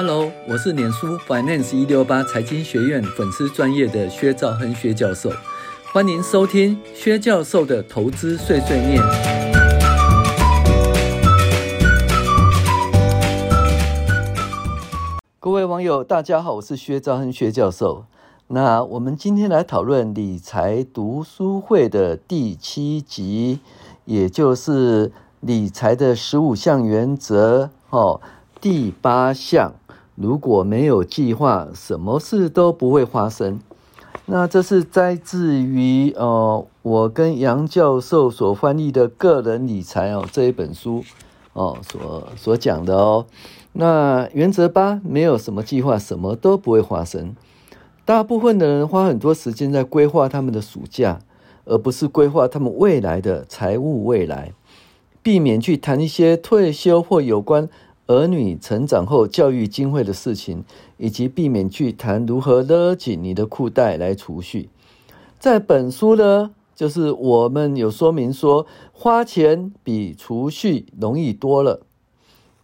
Hello，我是脸书 Finance 一六八财经学院粉丝专业的薛兆亨薛教授，欢迎收听薛教授的投资碎碎念。各位网友，大家好，我是薛兆亨薛教授。那我们今天来讨论理财读书会的第七集，也就是理财的十五项原则，哦，第八项。如果没有计划，什么事都不会发生。那这是摘自于呃，我跟杨教授所翻译的《个人理财》哦这一本书哦所所讲的哦。那原则八，没有什么计划，什么都不会发生。大部分的人花很多时间在规划他们的暑假，而不是规划他们未来的财务未来，避免去谈一些退休或有关。儿女成长后教育经费的事情，以及避免去谈如何勒紧你的裤带来储蓄。在本书呢，就是我们有说明说，花钱比储蓄容易多了。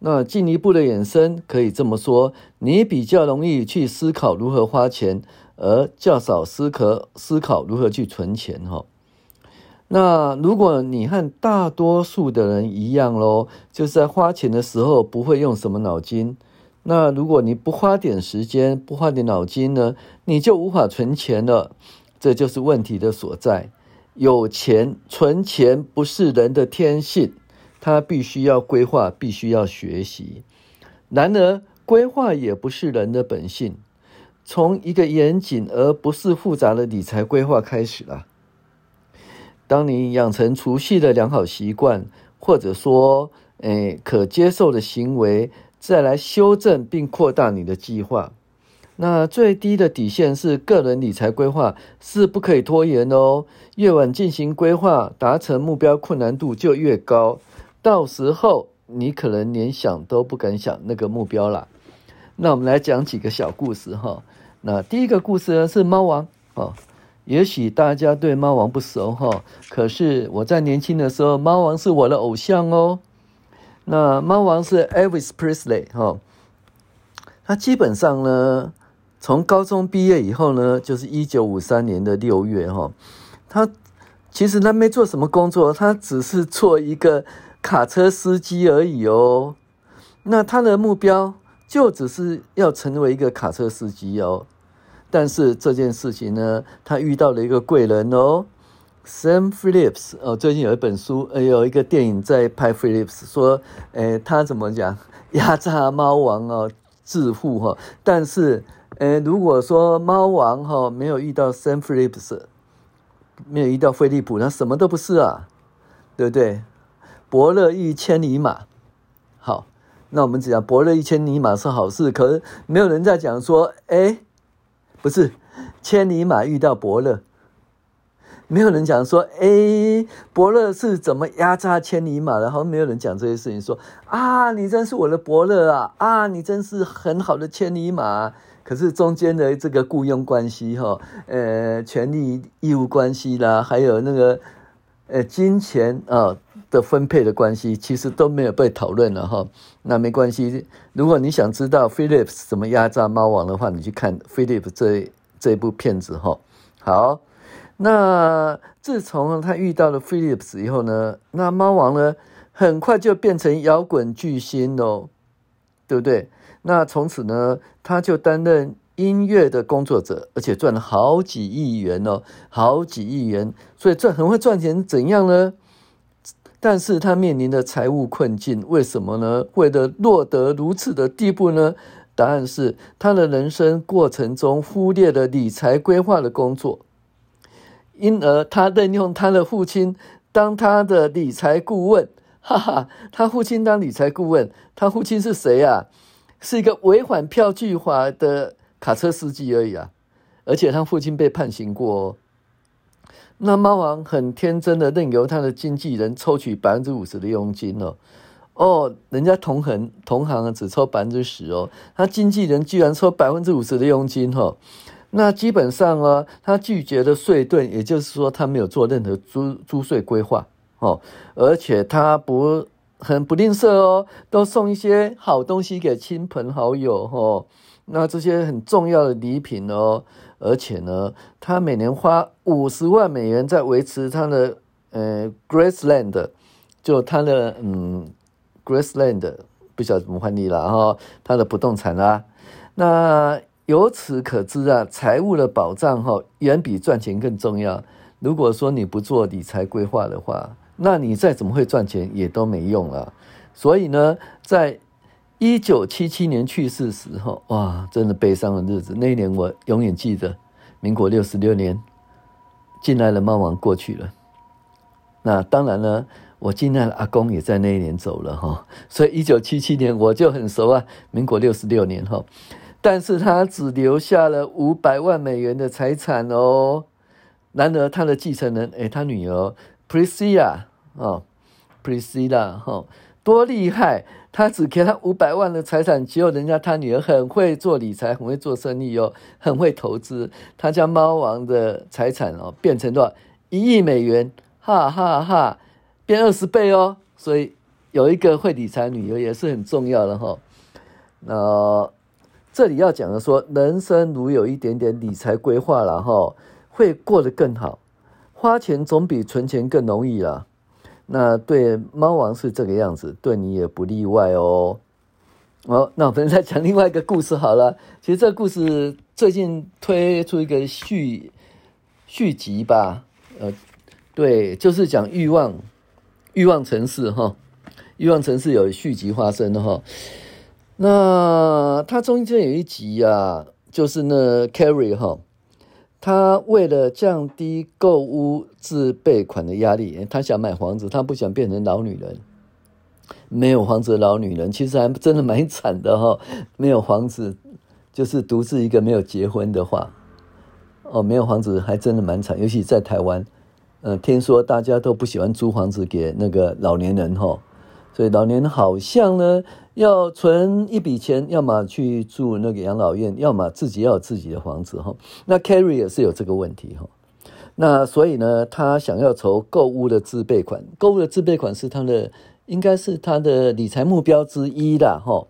那进一步的衍生，可以这么说：你比较容易去思考如何花钱，而较少思考思考如何去存钱。哈。那如果你和大多数的人一样喽，就是在花钱的时候不会用什么脑筋。那如果你不花点时间，不花点脑筋呢，你就无法存钱了。这就是问题的所在。有钱存钱不是人的天性，他必须要规划，必须要学习。然而，规划也不是人的本性。从一个严谨而不是复杂的理财规划开始了。当你养成储蓄的良好习惯，或者说，诶，可接受的行为，再来修正并扩大你的计划。那最低的底线是个人理财规划是不可以拖延的哦。越晚进行规划，达成目标困难度就越高。到时候你可能连想都不敢想那个目标了。那我们来讲几个小故事哈。那第一个故事呢是猫王哦。也许大家对猫王不熟哈，可是我在年轻的时候，猫王是我的偶像哦。那猫王是 Elvis Presley 哈，他基本上呢，从高中毕业以后呢，就是一九五三年的六月哈，他其实他没做什么工作，他只是做一个卡车司机而已哦。那他的目标就只是要成为一个卡车司机哦。但是这件事情呢，他遇到了一个贵人哦，Sam Phillips 哦，最近有一本书，呃，有一个电影在拍 Phillips，说，诶，他怎么讲，压榨猫王哦，致富哈。但是，诶，如果说猫王哈没有遇到 Sam Phillips，没有遇到菲利普，那什么都不是啊，对不对？伯乐一千里马，好，那我们只讲伯乐一千里马是好事，可是没有人在讲说，诶。不是千里马遇到伯乐，没有人讲说，哎，伯乐是怎么压榨千里马的？好像没有人讲这些事情。说啊，你真是我的伯乐啊，啊，你真是很好的千里马。可是中间的这个雇佣关系，哈，呃，权利义务关系啦，还有那个呃金钱啊。的分配的关系其实都没有被讨论了哈，那没关系。如果你想知道 Phillips 怎么压榨猫王的话，你去看 Phillips 这这部片子哈。好，那自从他遇到了 Phillips 以后呢，那猫王呢很快就变成摇滚巨星喽，对不对？那从此呢，他就担任音乐的工作者，而且赚了好几亿元哦，好几亿元，所以赚很会赚钱，怎样呢？但是他面临的财务困境，为什么呢？会的落得如此的地步呢？答案是他的人生过程中忽略了理财规划的工作，因而他任用他的父亲当他的理财顾问。哈哈，他父亲当理财顾问，他父亲是谁啊？是一个违反票据法的卡车司机而已啊！而且他父亲被判刑过哦。那猫王很天真的任由他的经纪人抽取百分之五十的佣金哦，哦，人家同行同行只抽百分之十哦，他经纪人居然抽百分之五十的佣金哦，那基本上啊，他拒绝了税盾，也就是说他没有做任何租租税规划哦，而且他不很不吝啬哦，都送一些好东西给亲朋好友哦。那这些很重要的礼品哦，而且呢，他每年花五十万美元在维持他的呃 Graceland，就他的嗯 Graceland 不晓得怎么翻译了哈，他的不动产啦、啊。那由此可知啊，财务的保障哈，远比赚钱更重要。如果说你不做理财规划的话，那你再怎么会赚钱也都没用了。所以呢，在一九七七年去世时候，哇，真的悲伤的日子。那一年我永远记得，民国六十六年，敬爱的猫王过去了。那当然呢，我敬爱的阿公也在那一年走了哈。所以一九七七年我就很熟啊，民国六十六年哈。但是他只留下了五百万美元的财产哦。然而他的继承人，诶，他女儿 Priscilla 哦，Priscilla 哈，多厉害！他只给他五百万的财产，结果人家他女儿很会做理财，很会做生意哦，很会投资。他家猫王的财产哦变成多少？一亿美元，哈哈哈哈，变二十倍哦。所以有一个会理财女儿也是很重要的哈。那这里要讲的说，人生如有一点点理财规划了哈，会过得更好。花钱总比存钱更容易啦。那对猫王是这个样子，对你也不例外哦。哦，那我们再讲另外一个故事好了。其实这个故事最近推出一个续续集吧，呃，对，就是讲欲望欲望城市哈，欲望城市有续集发生的哈。那它中间有一集啊，就是那 Carrie 哈。他为了降低购屋自备款的压力，他想买房子，他不想变成老女人。没有房子的老女人其实还真的蛮惨的哈，没有房子就是独自一个没有结婚的话，哦，没有房子还真的蛮惨，尤其在台湾，呃，听说大家都不喜欢租房子给那个老年人哈。所以老年人好像呢，要存一笔钱，要么去住那个养老院，要么自己要有自己的房子哈。那 Carrie 也是有这个问题哈。那所以呢，他想要筹购物的自备款，购物的自备款是他的，应该是他的理财目标之一啦哈。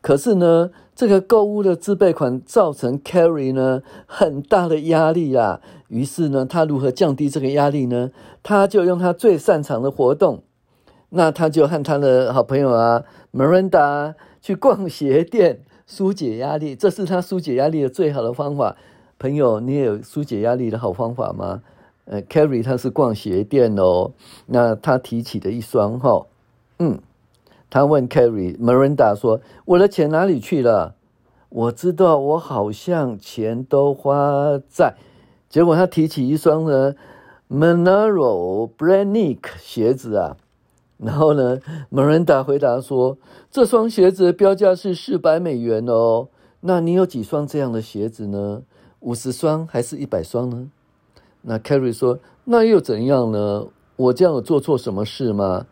可是呢，这个购物的自备款造成 Carrie 呢很大的压力啦。于是呢，他如何降低这个压力呢？他就用他最擅长的活动。那他就和他的好朋友啊，Miranda 去逛鞋店，纾解压力，这是他纾解压力的最好的方法。朋友，你也有纾解压力的好方法吗？呃，Carrie 他是逛鞋店哦。那他提起的一双哈，嗯，他问 Carrie，Miranda 说：“我的钱哪里去了？我知道我好像钱都花在……结果他提起一双呢，Manaro Blahnik 鞋子啊。”然后呢，Miranda 回答说：“这双鞋子的标价是四百美元哦。那你有几双这样的鞋子呢？五十双还是一百双呢？”那 Carrie 说：“那又怎样呢？我这样有做错什么事吗？”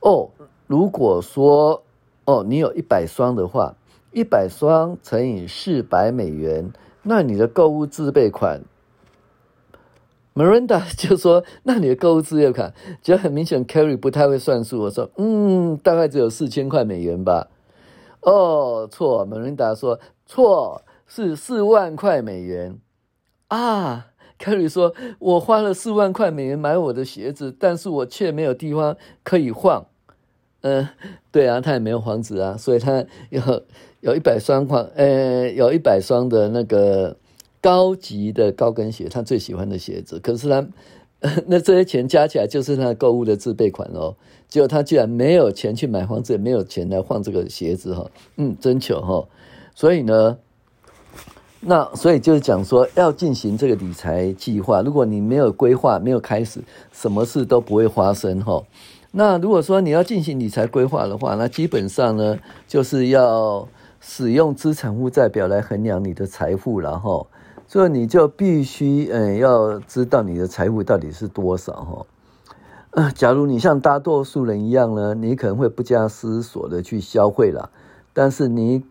哦，如果说哦，你有一百双的话，一百双乘以四百美元，那你的购物自备款。Miranda 就说：“那你的购物自备款，就很明显，Carrie 不太会算数。”我说：“嗯，大概只有四千块美元吧。”哦，错，Miranda 说：“错，是四万块美元。”啊，Carrie 说：“我花了四万块美元买我的鞋子，但是我却没有地方可以放。”嗯，对啊，他也没有房子啊，所以他有有一百双款，呃，有一百双的那个。高级的高跟鞋，他最喜欢的鞋子。可是他，那这些钱加起来就是他购物的自备款哦。结果他居然没有钱去买房子，也没有钱来换这个鞋子哈。嗯，真糗哈。所以呢，那所以就是讲说要进行这个理财计划。如果你没有规划，没有开始，什么事都不会发生哈。那如果说你要进行理财规划的话，那基本上呢，就是要使用资产负债表来衡量你的财富，然后。所以你就必须嗯，要知道你的财富到底是多少哈。呃，假如你像大多数人一样呢，你可能会不加思索的去消费了，但是你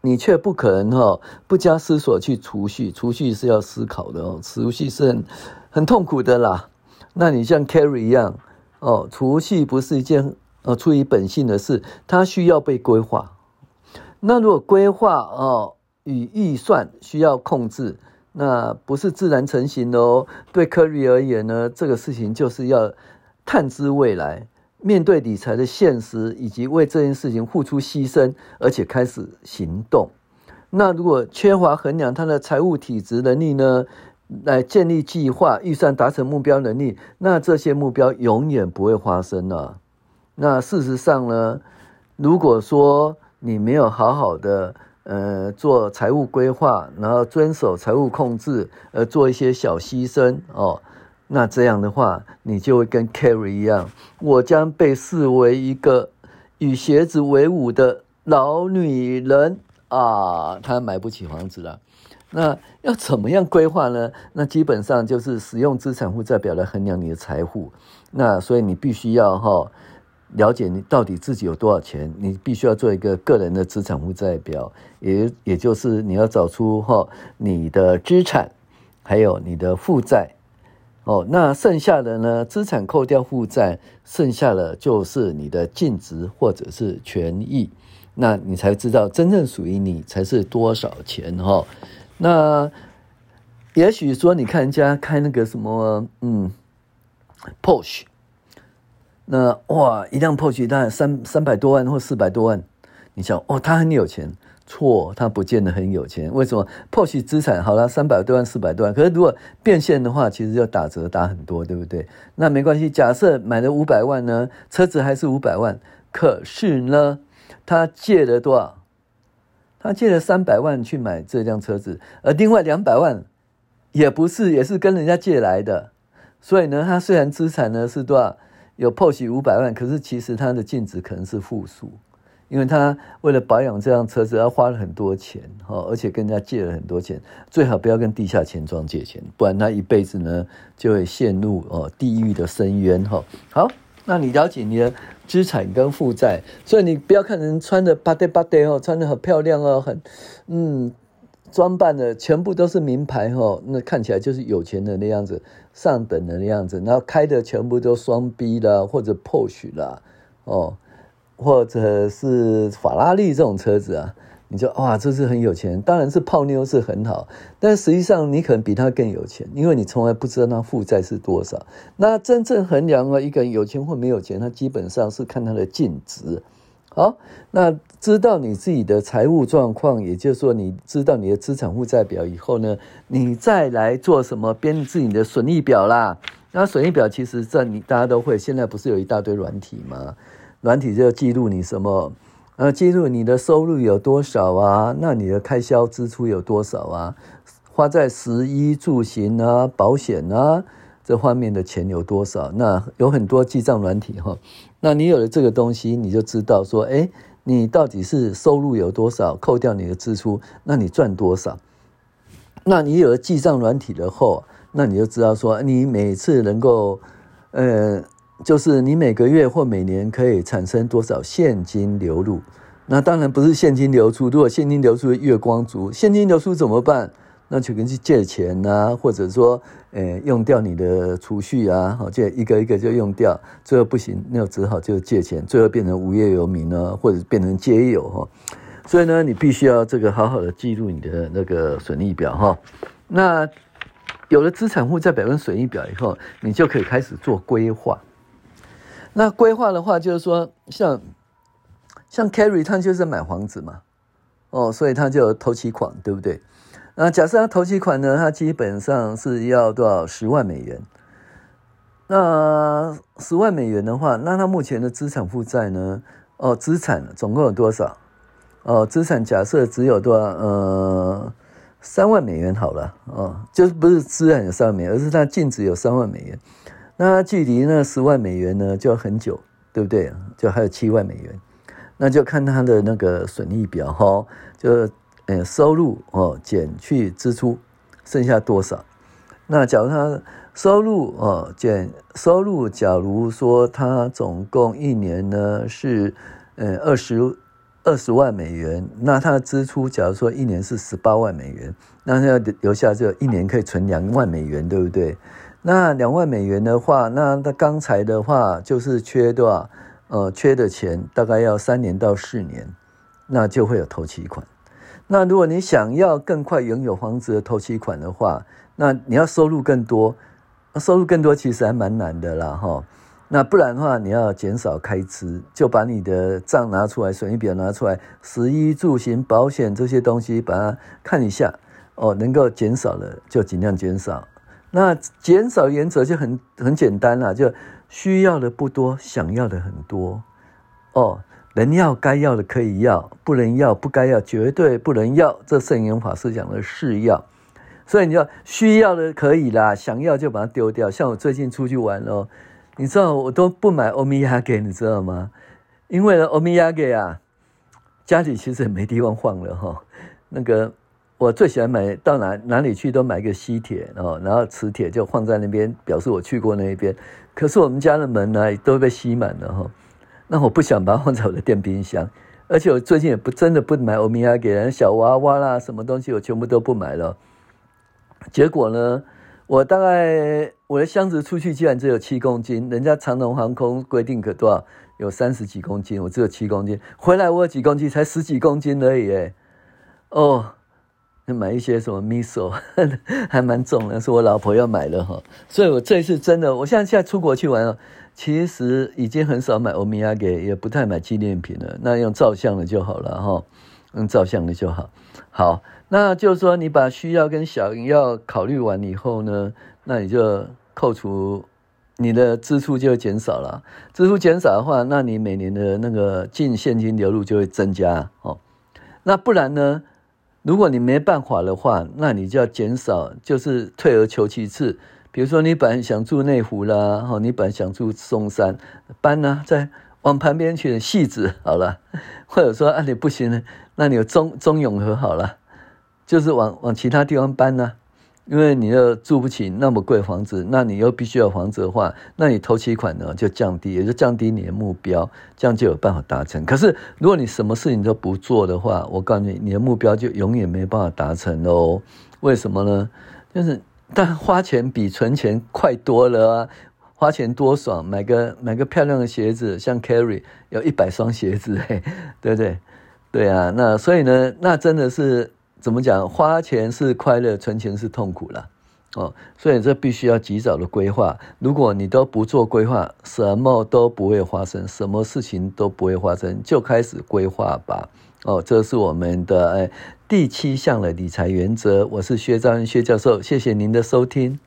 你却不可能哈不加思索去储蓄，储蓄是要思考的哦，储蓄是很很痛苦的啦。那你像 Carry 一样哦，储蓄不是一件呃，出于本性的事，它需要被规划。那如果规划哦与预算需要控制，那不是自然成型的哦。对科瑞而言呢，这个事情就是要探知未来，面对理财的现实，以及为这件事情付出牺牲，而且开始行动。那如果缺乏衡量他的财务体质能力呢，来建立计划、预算、达成目标能力，那这些目标永远不会发生了。那事实上呢，如果说你没有好好的呃做财务规划，然后遵守财务控制，呃做一些小牺牲哦，那这样的话，你就会跟 Carrie 一样，我将被视为一个与鞋子为伍的老女人。啊，他买不起房子了。那要怎么样规划呢？那基本上就是使用资产负债表来衡量你的财富。那所以你必须要哈了解你到底自己有多少钱，你必须要做一个个人的资产负债表，也也就是你要找出哈你的资产还有你的负债。哦，那剩下的呢？资产扣掉负债，剩下的就是你的净值或者是权益。那你才知道真正属于你才是多少钱哈。那也许说你看人家开那个什么嗯，Porsche，那哇一辆 Porsche 大概三三百多万或四百多万，你想哦他很有钱？错，他不见得很有钱。为什么？Porsche 资产好了三百多万四百多万，可是如果变现的话，其实要打折打很多，对不对？那没关系，假设买了五百万呢，车子还是五百万，可是呢？他借了多少？他借了三百万去买这辆车子，而另外两百万也不是，也是跟人家借来的。所以呢，他虽然资产呢是多少，有 POS 五百万，可是其实他的净值可能是负数，因为他为了保养这辆车子，他花了很多钱，而且跟人家借了很多钱。最好不要跟地下钱庄借钱，不然他一辈子呢就会陷入哦地狱的深渊。哈，好。那你了解你的资产跟负债，所以你不要看人穿的巴得巴得哦，穿的很漂亮哦，很嗯装扮的全部都是名牌哦，那看起来就是有钱人的样子，上等人的样子，然后开的全部都双 B 啦，或者 POLO 啦，哦，或者是法拉利这种车子啊。你就哇，这是很有钱，当然是泡妞是很好，但实际上你可能比他更有钱，因为你从来不知道他负债是多少。那真正衡量了一个人有钱或没有钱，他基本上是看他的净值。好，那知道你自己的财务状况，也就是说你知道你的资产负债表以后呢，你再来做什么编制你的损益表啦。那损益表其实这你大家都会，现在不是有一大堆软体吗？软体就要记录你什么。呃，记录你的收入有多少啊？那你的开销支出有多少啊？花在食衣住行啊、保险啊这方面的钱有多少？那有很多记账软体哈。那你有了这个东西，你就知道说，诶，你到底是收入有多少，扣掉你的支出，那你赚多少？那你有了记账软体的后，那你就知道说，你每次能够，呃。就是你每个月或每年可以产生多少现金流入？那当然不是现金流出。如果现金流出月光族，现金流出怎么办？那就跟去借钱呐、啊，或者说，呃，用掉你的储蓄啊，好，就一个一个就用掉，最后不行，那只好就借钱，最后变成无业游民呢，或者变成街友哈。所以呢，你必须要这个好好的记录你的那个损益表哈。那有了资产负债表跟损益表以后，你就可以开始做规划。那规划的话，就是说，像像 Carrie 他就是买房子嘛，哦，所以他就有头期款，对不对？那假设他投期款呢，他基本上是要多少十万美元？那十万美元的话，那他目前的资产负债呢？哦，资产总共有多少？哦，资产假设只有多少？呃，三万美元好了，哦，就是不是资产有三万美元，而是他净值有三万美元。那距离那十万美元呢，就很久，对不对？就还有七万美元，那就看他的那个损益表哈，就呃收入哦减去支出，剩下多少？那假如他收入哦减收入，假如说他总共一年呢是呃二十二十万美元，那他支出假如说一年是十八万美元，那他要留下就一年可以存两万美元，对不对？那两万美元的话，那他刚才的话就是缺多少？呃，缺的钱大概要三年到四年，那就会有头期款。那如果你想要更快拥有房子的头期款的话，那你要收入更多，收入更多其实还蛮难的啦，哈。那不然的话，你要减少开支，就把你的账拿出来，损益表拿出来，食衣住行、保险这些东西，把它看一下，哦，能够减少的就尽量减少。那减少原则就很很简单啦，就需要的不多，想要的很多。哦，能要该要的可以要，不能要不该要绝对不能要。这圣严法师讲的是要，所以你要需要的可以啦，想要就把它丢掉。像我最近出去玩哦。你知道我都不买欧米茄给，你知道吗？因为欧米茄给啊，家里其实也没地方放了哈。那个我最喜欢买到哪哪里去都买个吸铁哦，然后磁铁就放在那边，表示我去过那一边。可是我们家的门呢都被吸满了哈。那我不想把它放在我的电冰箱，而且我最近也不真的不买欧米茄给人小娃娃啦，什么东西我全部都不买了。结果呢？我大概我的箱子出去居然只有七公斤，人家长荣航空规定可多少？有三十几公斤，我只有七公斤。回来我有几公斤？才十几公斤而已。哦，买一些什么 miso 还蛮重的，是我老婆要买的哈。所以我这一次真的，我现在现在出国去玩，其实已经很少买欧米亚给，也不太买纪念品了。那用照相的就好了哈，用照相的就好。好。那就是说，你把需要跟想要考虑完以后呢，那你就扣除你的支出就会减少了。支出减少的话，那你每年的那个净现金流入就会增加哦。那不然呢？如果你没办法的话，那你就要减少，就是退而求其次。比如说，你本来想住内湖啦，你本来想住松山，搬呢，再往旁边去汐止好了。或者说，啊，你不行了，那你有中中永和好了。就是往往其他地方搬呢、因为你又住不起那么贵房子，那你又必须要房子的话，那你头期款呢就降低，也就降低你的目标，这样就有办法达成。可是如果你什么事情都不做的话，我告诉你，你的目标就永远没办法达成哦。为什么呢？就是但花钱比存钱快多了啊，花钱多爽，买个买个漂亮的鞋子，像 Carry 有一百双鞋子，嘿，对不对？对啊，那所以呢，那真的是。怎么讲？花钱是快乐，存钱是痛苦了，哦，所以这必须要及早的规划。如果你都不做规划，什么都不会发生，什么事情都不会发生，就开始规划吧。哦，这是我们的第七项的理财原则。我是薛章薛教授，谢谢您的收听。